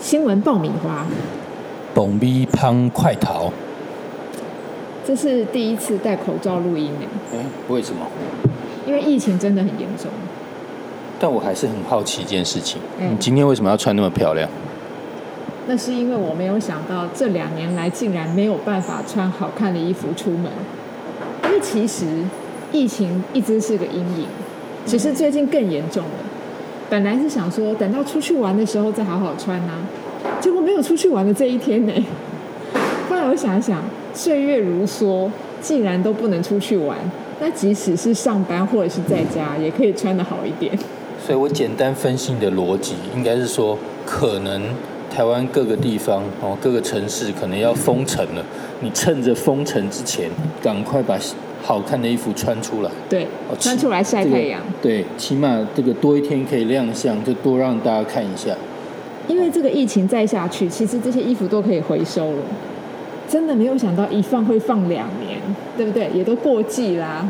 新闻爆米花，蹦逼胖快逃。这是第一次戴口罩录音呢，哎，为什么？因为疫情真的很严重。但我还是很好奇一件事情，嗯你今天为什么要穿那么漂亮？那是因为我没有想到这两年来竟然没有办法穿好看的衣服出门，因为其实疫情一直是个阴影，只是最近更严重了。本来是想说等到出去玩的时候再好好穿呐、结果没有出去玩的这一天呢。后来我想想，岁月如梭，既然都不能出去玩，那即使是上班或者是在家，也可以穿的好一点。所以我简单分析你的逻辑，应该是说，可能台湾各个地方哦，各个城市可能要封城了，你趁着封城之前，赶快把好看的衣服穿出来。对哦，穿出来晒这个太阳。对，起码这个多一天可以亮相，就多让大家看一下。因为这个疫情再下去，其实这些衣服都可以回收了。真的没有想到一放会放两年，对不对？也都过季啦。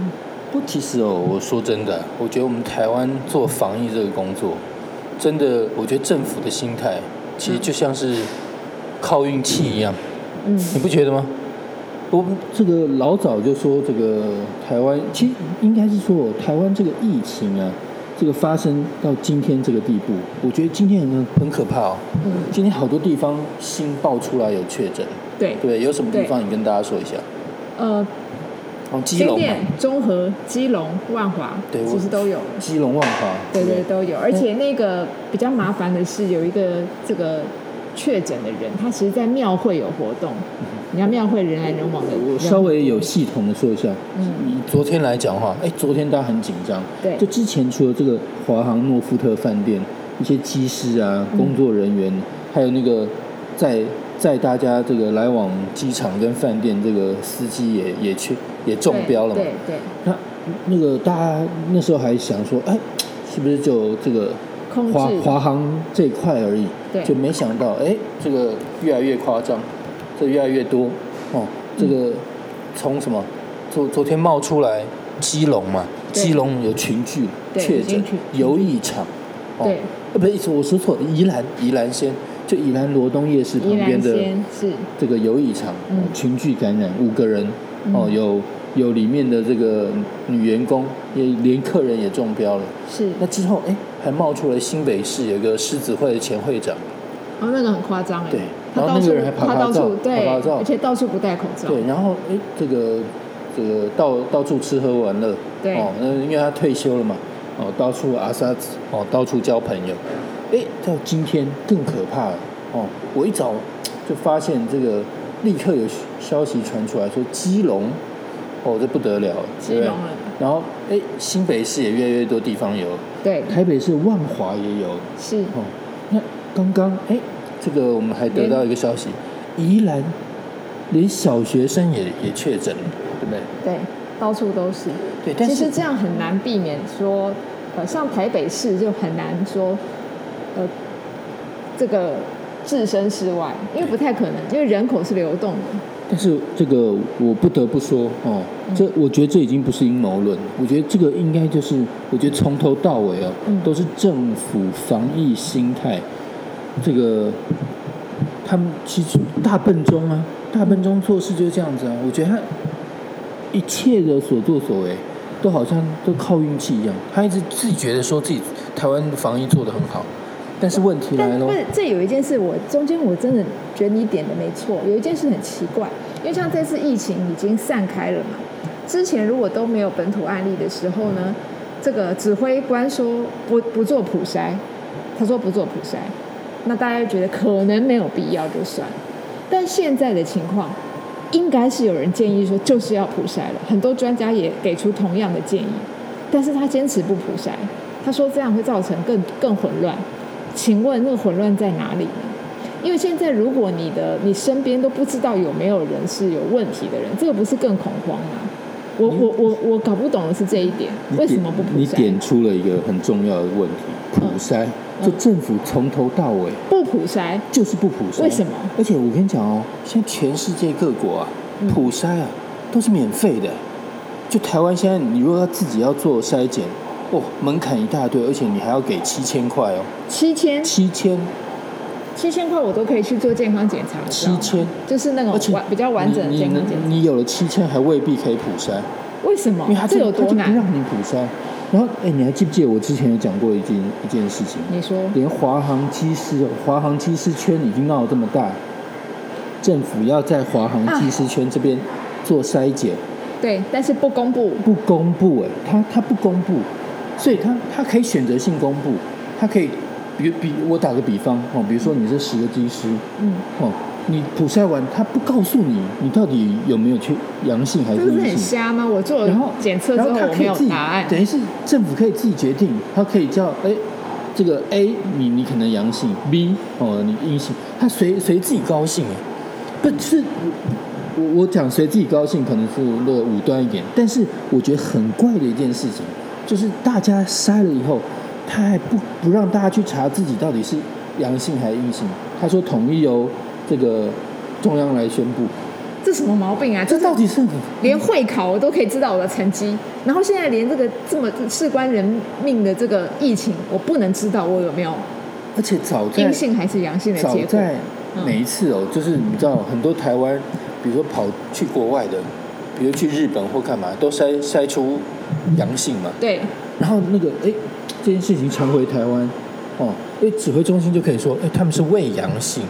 不，其实哦，我说真的，我觉得我们台湾做防疫这个工作，真的，我觉得政府的心态其实就像是靠运气一样，嗯，你不觉得吗？我们这个老早就说，这个台湾其实应该是说，台湾这个疫情啊，这个发生到今天这个地步，我觉得今天很很可怕哦。嗯今天好多地方新爆出来有确诊，对，对，有什么地方你跟大家说一下？呃，哦，基隆嘛。新店、，中和、基隆、万华，对其实都有。基隆万华，对对不都有，而且那个比较麻烦的是，有一个这个确诊的人，他其实在庙会有活动，你看庙会人来人往的，我稍微有系统的说一下，嗯。以昨天来讲的话，哎，昨天大家很紧张，对。就之前除了这个华航诺富特饭店一些机师啊、嗯。工作人员，还有那个载载大家这个来往机场跟饭店这个司机也也去也中标了嘛。对对，那那个大家那时候还想说，哎，是不是就这个华华航这一块而已？对就没想到，哎，这个越来越夸张，这越来越多哦。这个从什么？昨昨天冒出来基隆嘛，对基隆有群聚对确诊游艺场，哦，对，呃，不是，我说错了，宜兰宜兰县就宜兰罗东夜市旁宜边的是。这个游艺场，嗯。哦群聚感染五个人，哦，嗯有有里面的这个女员工，也连客人也中标了。是，那之后，哎，还冒出了新北市有一个狮子会的前会长，哦，那个很夸张哎，对然后那个人还拍他到拍照处对，拍拍照。而且到处不戴口罩，对，然后哎，这个这个到到处吃喝玩乐，对。哦，那因为他退休了嘛，哦，到处阿萨子，哦，到处交朋友，哎，到今天更可怕了，哦，我一早就发现这个立刻有消息传出来说基隆，哦，这不得了，基隆了，然后哎，新北市也越来越多地方有，对，台北市万华也有，是，哦，那刚刚哎，这个我们还得到一个消息，宜兰连小学生也也确诊了，对不对？对，到处都是。对，但是其实这样很难避免说，呃，像台北市就很难说，呃，这个置身事外，因为不太可能，因为人口是流动的。但是这个我不得不说哦，这我觉得这已经不是阴谋论，我觉得这个应该就是，我觉得从头到尾啊，嗯。都是政府防疫心态，这个他们其实大笨钟啊，大笨钟做事就是这样子啊，我觉得他一切的所作所为。都好像都靠运气一样，他一直自己觉得说自己台湾防疫做得很好，但是问题来了但不，是，这有一件事我，中间我真的觉得你点的没错。有一件事很奇怪，因为像这次疫情已经散开了嘛，之前如果都没有本土案例的时候呢，这个指挥官说不不做普筛，他说不做普筛，那大家就觉得可能没有必要就算。但现在的情况，应该是有人建议说就是要普筛了，很多专家也给出同样的建议，但是他坚持不普筛，他说这样会造成更更混乱。请问那个混乱在哪里呢？因为现在如果你的你身边都不知道有没有人是有问题的人，这个不是更恐慌吗？我我我我搞不懂的是这一点，为什么不普你？点出了一个很重要的问题，普筛，就政府从头到尾不普筛，就是不普筛。为什么？而且我跟你讲哦，现在全世界各国啊，嗯普筛啊都是免费的。就台湾现在，你如果要自己要做筛检，哦，门槛一大堆，而且你还要给七千块哦，七千七千。七千块我都可以去做健康检查，七千，就是那种完比较完整的健康检查。你你有了七千还未必可以普筛，为什么因为他？这有多难？让你普筛。然后，哎，你还记不记得我之前有讲过一件一件事情？你说连华航机师，华航机师圈已经闹得这么大，政府要在华航机师圈这边做筛检，对，但是不公布。不公布，哎，他他不公布，所以他他可以选择性公布，他可以，比比我打个比方哦，比如说你是十个机师，嗯，哦，你普筛完，他不告诉你你到底有没有去阳性还是这不是很阴性，瞎吗？我做然后了检测之后我没有答案，等于是政府可以自己决定，他可以叫哎，这个 A 你你可能阳性，B 哦你阴性，他随随自己高兴哎，不是我我讲随自己高兴可能是那个武断一点，但是我觉得很怪的一件事情，就是大家筛了以后，他还不不让大家去查自己到底是阳性还是阴性，他说统一由这个中央来宣布，这什么毛病啊？这到底是连会考我都可以知道我的成绩，然后现在连这个这么事关人命的这个疫情，我不能知道我有没有而且早在阴性还是阳性的结果。早在嗯每一次哦，就是你知道很多台湾，比如说跑去国外的，比如去日本或干嘛，都筛筛出阳性嘛。对，然后那个哎，这件事情传回台湾，哦，哎，指挥中心就可以说，哎，他们是未阳性，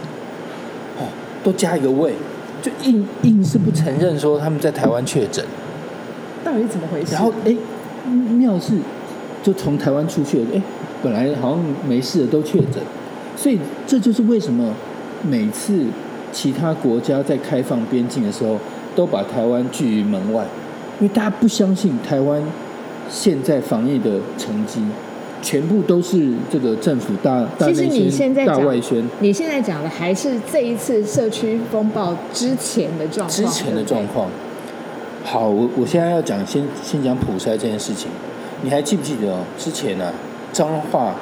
哦，都加一个未，就硬硬是不承认说他们在台湾确诊。到底怎么回事？然后哎，妙是就从台湾出去了，哎，本来好像没事的都确诊，所以这就是为什么每次其他国家在开放边境的时候，都把台湾拒于门外，因为大家不相信台湾现在防疫的成绩，全部都是这个政府大大其实你现在讲外宣你现在讲的还是这一次社区风暴之前的状况，之前的状况。好，我我现在要讲，先先讲普筛这件事情。你还记不记得哦？之前呢、啊，彰化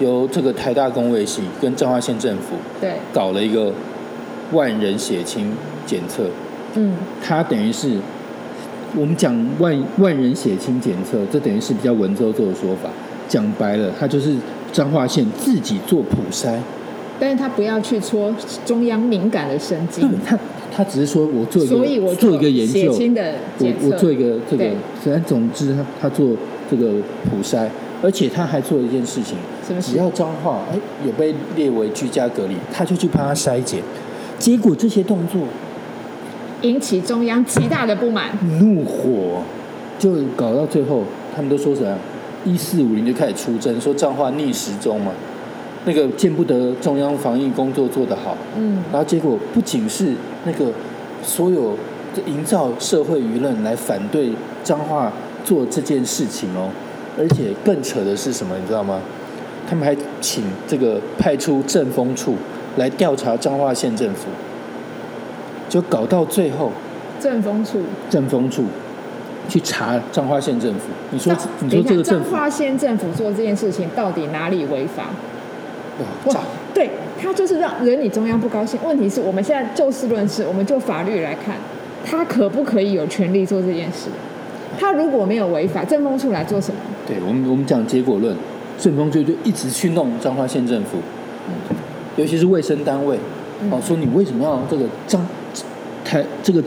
由这个台大工卫系跟彰化县政府对对，搞了一个万人血清检测，嗯，它等于是我们讲万万人血清检测，这等于是比较文绉绉的说法。讲白了，他就是彰化县自己做普筛，但是他不要去戳中央敏感的神经。对，他他只是说我做一个所以我做一个研究，血清的我检测，我做一个这个对，反正总之他他做这个普筛，而且他还做了一件事情，只要彰化哎有被列为居家隔离，他就去帮他筛检，结果这些动作引起中央极大的不满。怒火，就搞到最后，他们都说什么？一四五零就开始出征，说彰化逆时钟嘛，那个见不得中央防疫工作做得好，嗯，然后结果不仅是那个所有营造社会舆论来反对彰化做这件事情哦，而且更扯的是什么，你知道吗？他们还请这个派出政风处来调查彰化县政府，就搞到最后，政风处。政风处去查彰化县政府。你说，你说这个彰，化县政府做这件事情到底哪里违法？哇，对他就是让人你中央不高兴。问题是我们现在就事论事，我们就法律来看，他可不可以有权利做这件事？他如果没有违法，政风处来做什么？对我们我们讲结果论，政风处就一直去弄彰化县政府，尤其是卫生单位，嗯哦，说你为什么要这个彰台这个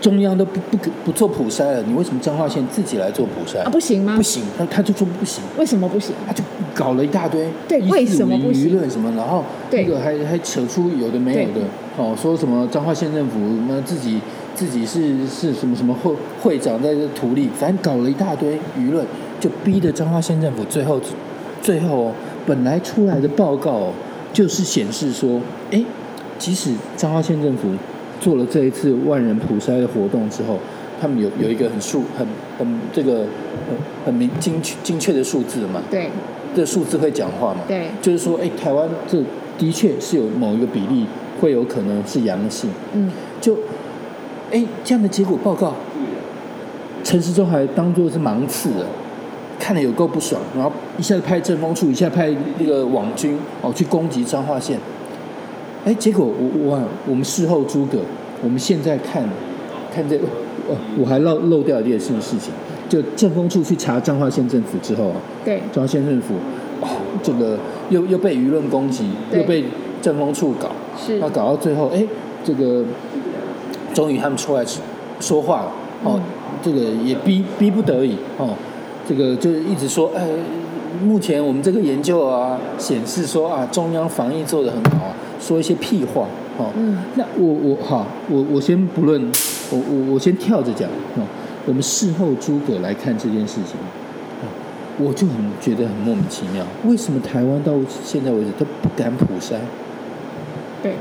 中央都不不给不做普筛了，你为什么彰化县自己来做普筛？啊，不行吗？不行，他他就说不行，为什么不行？他就搞了一大堆，对为什么不行舆论什么，然后对那个还还扯出有的没有的，哦，说什么彰化县政府那自己自己是是什么什么会会长在这图利，反正搞了一大堆舆论，就逼得彰化县政府最后最后哦，本来出来的报告哦，就是显示说，哎，即使彰化县政府做了这一次万人普筛的活动之后，他们有有一个很数很很这个很很明精确精确的数字嘛，对。这数字会讲话嘛？对，就是说，哎，台湾这的确是有某一个比例会有可能是阳性，嗯，就，哎，这样的结果报告，陈时中还当做是盲刺了，看了有够不爽，然后一下子派政风处，一下派那个网军哦去攻击彰化县，哎，结果我我我们事后诸葛，我们现在看看这个，呃，我还漏漏掉一件事事情，就政风处去查彰化县政府之后啊，对彰化县政府，哦，这个又又被舆论攻击，又被政风处搞，是那搞到最后，哎，这个终于他们出来说话了，哦，嗯这个也逼逼不得已，哦，这个就一直说，哎，目前我们这个研究啊显示说啊，中央防疫做得很好啊，说一些屁话，哦，嗯那我我好，我我先不论，我我我先跳着讲哦，我们事后诸葛来看这件事情，哦，我就很觉得很莫名其妙，为什么台湾到现在为止都不敢普筛？对。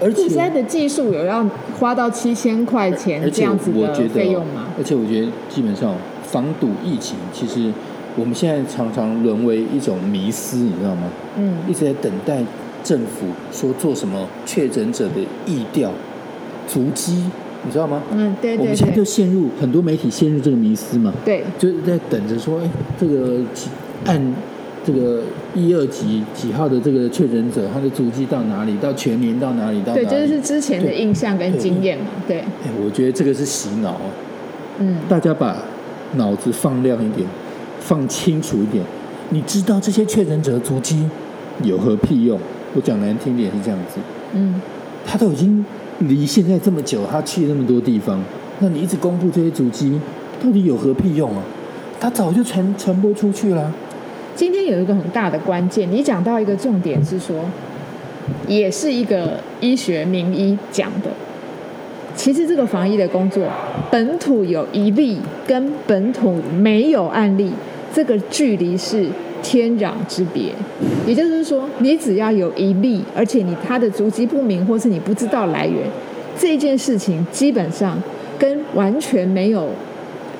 而且普筛的技术有要花到七千块钱这样子的费用吗？而且我觉得基本上防堵疫情，其实我们现在常常沦为一种迷思，你知道吗？嗯一直在等待政府说做什么确诊者的意调、足迹，你知道吗？嗯，对对我们现在就，陷入很多媒体陷入这个迷思嘛，对就是在等着说，哎，这个几按这个一二级几号的这个确诊者，他的足迹到哪里，到全年到哪里，到哪对，里？这就是之前的印象跟经验嘛，对，哎，我觉得这个是洗脑啊。嗯，大家把脑子放亮一点，放清楚一点。你知道这些确诊者的足迹有何屁用？我讲难听点是这样子，嗯，他都已经离现在这么久，他去那么多地方，那你一直公布这些足迹，到底有何屁用啊？他早就传传播出去了。今天有一个很大的关键，你讲到一个重点是说，也是一个医学名医讲的。其实这个防疫的工作，本土有一例跟本土没有案例，这个距离是天壤之别。也就是说，你只要有一例，而且你他的足迹不明，或是你不知道来源，这件事情基本上跟完全没有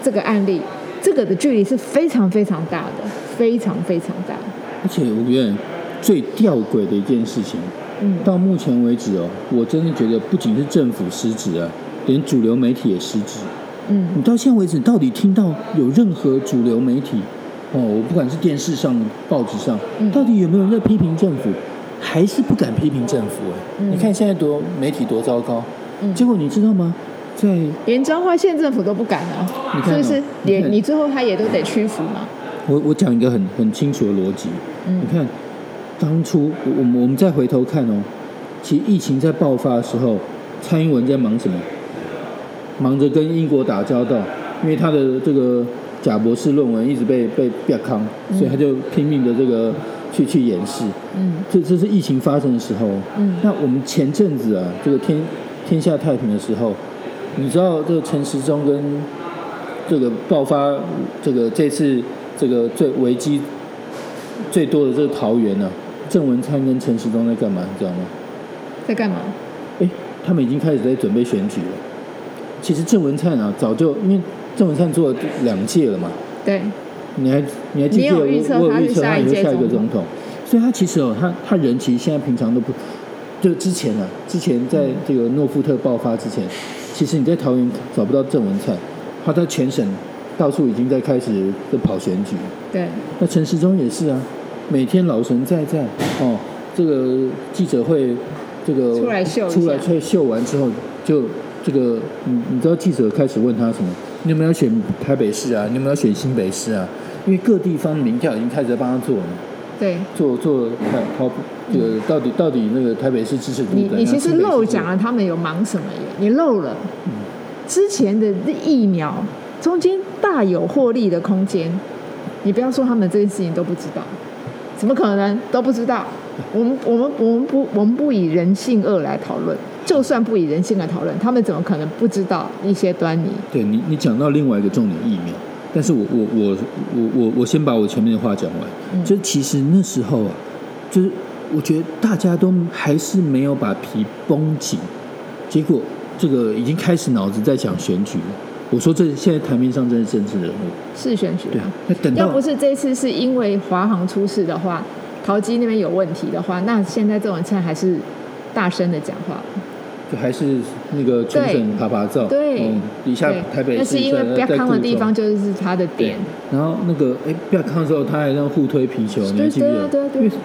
这个案例，这个的距离是非常非常大的，非常非常大。而且我觉得最吊诡的一件事情，嗯，到目前为止哦，我真的觉得不仅是政府失职啊，连主流媒体也失职。嗯你到现在为止，到底听到有任何主流媒体，哦，我不管是电视上、报纸上，嗯到底有没有人在批评政府？还是不敢批评政府？哎、嗯你看现在多媒体多糟糕。嗯结果你知道吗？在连彰化县政府都不敢啊，你看哦是不是？你你最后他也都得屈服嘛。我我讲一个很很清楚的逻辑，嗯你看当初我我们我们再回头看哦，其实疫情在爆发的时候，蔡英文在忙什么？忙着跟英国打交道，因为他的这个贾博士论文一直被被被康，所以他就拼命的这个去去掩饰。嗯这这是疫情发生的时候。嗯那我们前阵子啊，这个天天下太平的时候，你知道这个陈时中跟这个爆发这个这次这个最危机最多的这个桃园呢、啊，郑文灿跟陈时中在干嘛？你知道吗？在干嘛？哎，他们已经开始在准备选举了。其实郑文灿啊，早就因为郑文灿做了两届了嘛，对，你还你还记不记得我我有预测他是下一他以后下一个总统，所以他其实哦，他他人其实现在平常都不，就之前啊，之前在这个诺富特爆发之前，其实你在桃园找不到郑文灿，他在全省到处已经在开始在跑选举，对，那陈时中也是啊，每天老神在在哦，这个记者会这个出来秀一下。出来秀秀完之后，就这个你你知道记者开始问他什么？你有没有选台北市啊？你有没有选新北市啊？因为各地方民调已经开始在帮他做了，对做做看好这个到底到底那个台北市支持度你你其实漏讲了他们有忙什么耶？你漏了之前的疫苗中间大有获利的空间，你不要说他们这件事情都不知道，怎么可能都不知道？我们我们我们不我们不以人性恶来讨论，就算不以人性来讨论，他们怎么可能不知道一些端倪？对你，你讲到另外一个重点疫苗，但是我我我我我我先把我前面的话讲完。嗯就其实那时候啊，就是我觉得大家都还是没有把皮绷紧，结果这个已经开始脑子在想选举了。我说这现在台面上真是政治人物，是选举对啊。，那等到要不是这次是因为华航出事的话，桃机那边有问题的话，那现在郑文灿还是大声的讲话。就还是那个全省爬爬照，对嗯，底下台北市那是因为在比较康的地方就是他的对点，，然后那个哎，不要康的时候，他还让互推皮球，你还对记不记得？对对对因为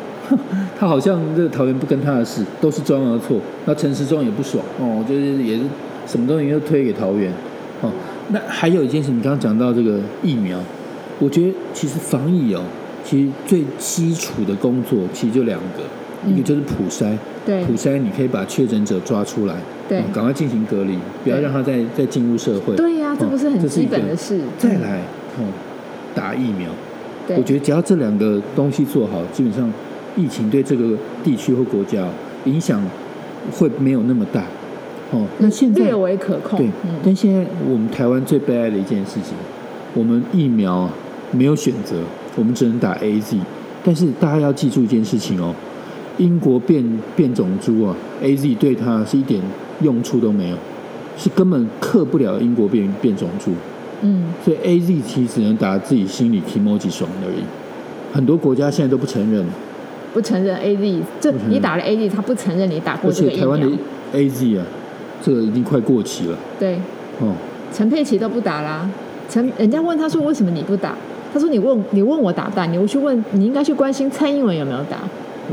他好像这个桃园不跟他的事，都是中央的错。那陈时中也不爽哦，就是也是什么东西都推给桃园哦。那还有一件事，你刚刚讲到这个疫苗，我觉得其实防疫哦，其实最基础的工作其实就两个，一个就是普筛，对普筛你可以把确诊者抓出来，对哦赶快进行隔离，不要让他再再进入社会。对呀、这不是很基本的事。再来，哦，打疫苗，对，我觉得只要这两个东西做好，基本上疫情对这个地区或国家影响会没有那么大。哦，那现在略微可控。对，嗯，但现在我们台湾最悲哀的一件事情，我们疫苗啊没有选择，我们只能打 A Z。但是大家要记住一件事情哦，英国变变种株啊，A Z 对它是一点用处都没有，是根本克不了英国变变种株。嗯，所以 A Z 其实只能打自己心里 emoji 爽而已。很多国家现在都不承认，不承认 A Z，这你打了 A Z，他不承认你打过而这个疫且台湾的。A Z 啊，这个已经快过期了对，哦。陈佩琪都不打啦。陈，人家问他说为什么你不打？他说你问你问我打不打？你去问你应该去关心蔡英文有没有打。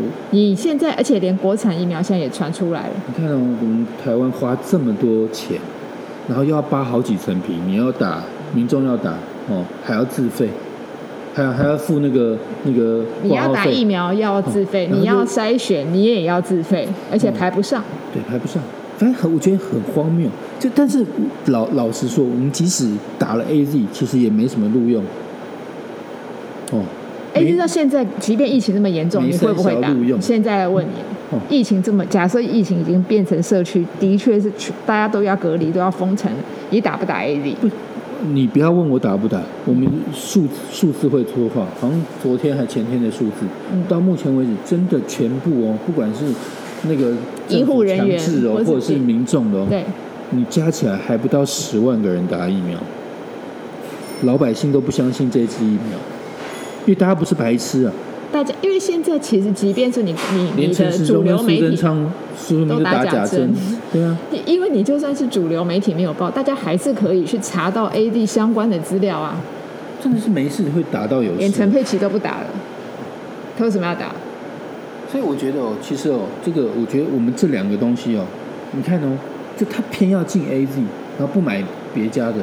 我你现在而且连国产疫苗现在也传出来了。你看哦，我们台湾花这么多钱，然后又要扒好几层皮，你要打，民众要打哦，还要自费，还要还要付那个那个你要打疫苗要自费，哦你要筛选你也要自费，而且嗯排不上。对，排不上，反正很我觉得很荒谬。就但是老老实说，我们即使打了 A Z，其实也没什么录用。哦，哎，没知道现在即便疫情这么严重，你会不会打？现在来问你哦，疫情这么，假设疫情已经变成社区，的确是全大家都要隔离，都要封城，你打不打 A Z？你不要问我打不打，我们数数字会说话，好像昨天还前天的数字，嗯。到目前为止真的全部哦，不管是那个医护人员或者是民众的哦，对，你加起来还不到十万个人打疫苗，老百姓都不相信这支疫苗，因为大家不是白痴啊，大家因为现在其实即便是你你你的主流媒体，都打假针，对啊，因为你就算是主流媒体没有报，大家还是可以去查到 A D 相关的资料啊。真的是没事会打到有事连陈。佩琪都不打了，他为什么要打？所以我觉得哦，其实哦，这个我觉得我们这两个东西哦，你看哦，就他偏要进 A Z，然后不买别家的，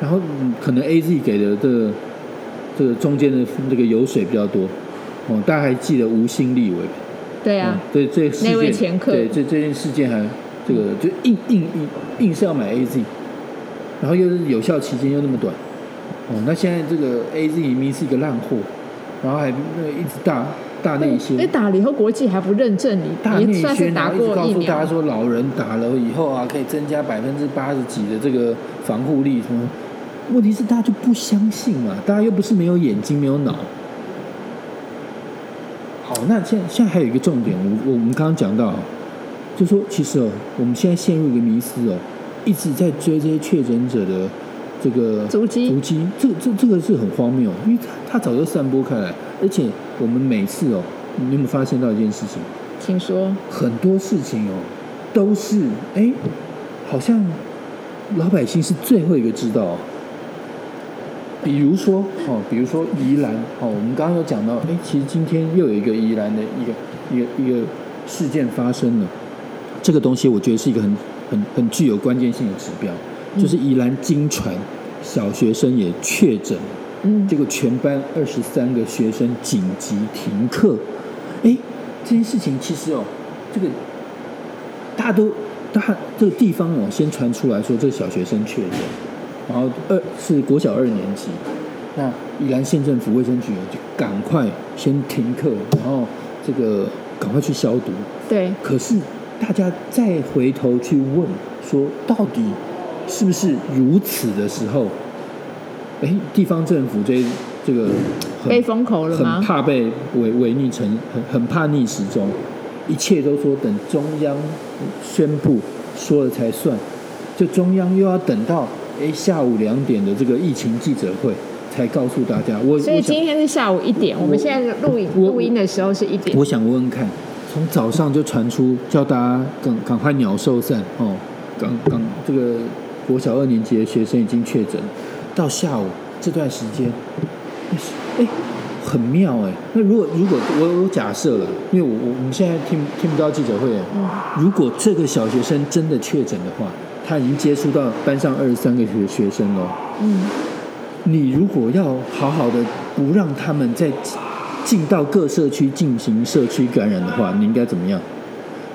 然后嗯可能 A Z 给的这个这个中间的这个油水比较多哦，大家还记得吴兴立委对啊哦，对这个事那位件，前客对这这件事件还这个就硬硬硬硬是要买 A Z，然后又是有效期间又那么短，哦，那现在这个 A Z 明明是一个烂货，然后还那个一直大大内宣因为。打了以后国际还不认证你，大内你算是宣，打过疫苗。诉大家说，老人打了以后啊，可以增加百分之八十几的这个防护力什么？问题是大家就不相信嘛，大家又不是没有眼睛没有脑。好，那现在现在还有一个重点，我我们刚刚讲到啊，就说其实哦，我们现在陷入一个迷思哦，一直在追这些确诊者的这个足迹足迹，这个这这个是很荒谬，因为它它早就散播开来，而且我们每次哦，你有没有发现到一件事情？请说，很多事情哦，都是哎，好像老百姓是最后一个知道、哦。比如说哦，比如说宜兰哦，我们刚刚有讲到，哎，其实今天又有一个宜兰的一个一个一个事件发生了。这个东西我觉得是一个很很很具有关键性的指标，就是宜兰金传小学生也确诊，嗯结果全班二十三个学生紧急停课。哎，这件事情其实哦，这个大家都大这个地方哦，先传出来说这个小学生确诊，然后二是国小二年级，那宜兰县政府卫生局哦就赶快先停课，然后这个赶快去消毒。对，可是大家再回头去问说，到底是不是如此的时候，哎，地方政府这这个很被封口了很吗？怕被违违逆成，很很怕逆时钟，一切都说等中央宣布说了才算，就中央又要等到哎下午两点的这个疫情记者会才告诉大家。我所以今天是下午一点，我们现在录影录音的时候是一点。我想问问看，从早上就传出叫大家赶赶快鸟兽散哦，赶赶这个国小二年级的学生已经确诊，到下午这段时间，哎，很妙哎。那如果如果我我假设了，因为我我我们现在听听不到记者会，嗯如果这个小学生真的确诊的话，他已经接触到班上二十三个学学生了。嗯，你如果要好好的不让他们再进到各社区进行社区感染的话，你应该怎么样？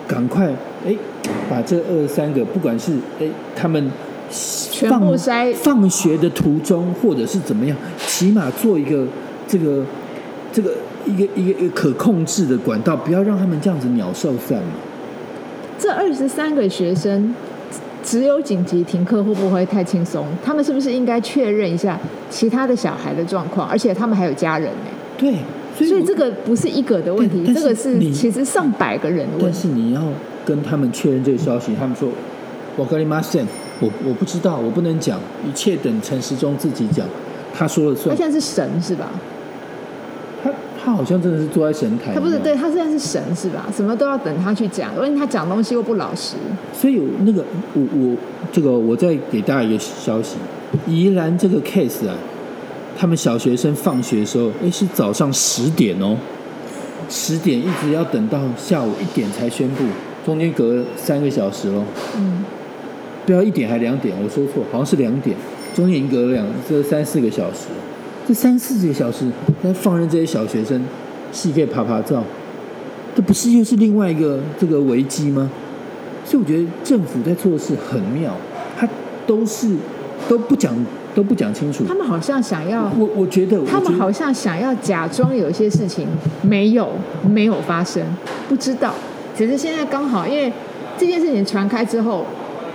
赶快哎，把这二三个，不管是哎他们全部筛放学的途中，或者是怎么样，起码做一个这个这个一个一个一个可控制的管道，不要让他们这样子鸟兽散嘛。这二十三个学生只有紧急停课，会不会太轻松？他们是不是应该确认一下其他的小孩的状况？而且他们还有家人呢。对，所以这个不是一个的问题，但这个是其实上百个人的问题但。是你要跟他们确认这个消息，他们说我跟你妈我我不知道，我不能讲，一切等陈时中自己讲，他说了算。他现在是神是吧？他他好像真的是坐在神台，他不是对，他现在是神是吧？什么都要等他去讲，因为他讲东西又不老实。所以那个我我这个我再给大家一个消息，宜兰这个 case 啊，他们小学生放学的时候，哎是早上十点哦，十点一直要等到下午一点才宣布，中间隔三个小时喽。嗯，不要一点还两点，我说错，好像是两点，中间隔了两这三四个小时，这三四个小时，来放任这些小学生是可以爬爬照，这不是又是另外一个这个危机吗？所以我觉得政府在做事很妙，他都是都不讲都不讲清楚他。们好像想要，我我觉得，他们好像想要假装有一些事情没有没有发生，不知道。只是现在刚好，因为这件事情传开之后，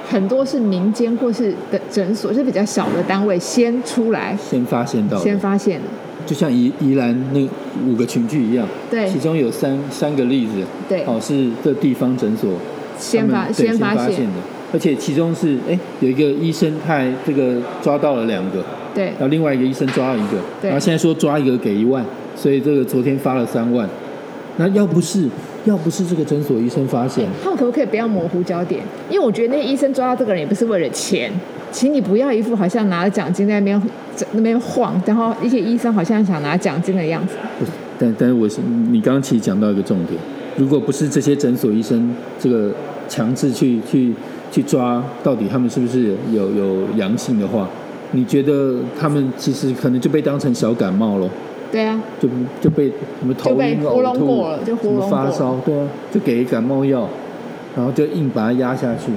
很多是民间或是的诊所，是比较小的单位先出来，先发现到，先发现的。就像宜宜兰那五个群聚一样，对。其中有三三个例子，对。哦是这地方诊所先发先发现。的，而且其中是哎有一个医生他还这个抓到了两个，对。然后另外一个医生抓了一个，对。然后现在说抓一个给一万，所以这个昨天发了三万，那要不是要不是这个诊所医生发现，他们可不可以不要模糊焦点？因为我觉得那个医生抓到这个人也不是为了钱，请你不要一副好像拿了奖金在那边在那边晃，然后一些医生好像想拿奖金的样子。不是但但是我是你刚刚其实讲到一个重点，如果不是这些诊所医生这个强制去去去抓到底他们是不是有有阳性的话，你觉得他们其实可能就被当成小感冒咯，对啊，就就被什么头就被晕呕吐过了就糊什么弄过了发烧，对啊，就给感冒药，然后就硬把它压下去，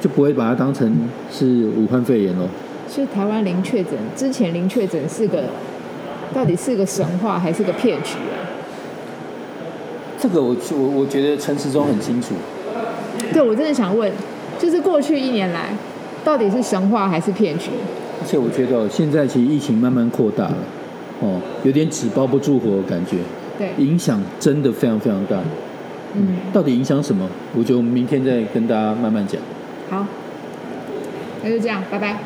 就不会把它当成是武汉肺炎咯。是台湾零确诊，之前零确诊是个到底是个神话还是个骗局啊？这个我我我觉得陈时中很清楚，对我真的想问，就是过去一年来，到底是神话还是骗局？而且我觉得哦现在其实疫情慢慢扩大了，哦，有点纸包不住火的感觉，对，影响真的非常非常大。嗯，到底影响什么？我觉得我们明天再跟大家慢慢讲。好，那就这样，拜拜。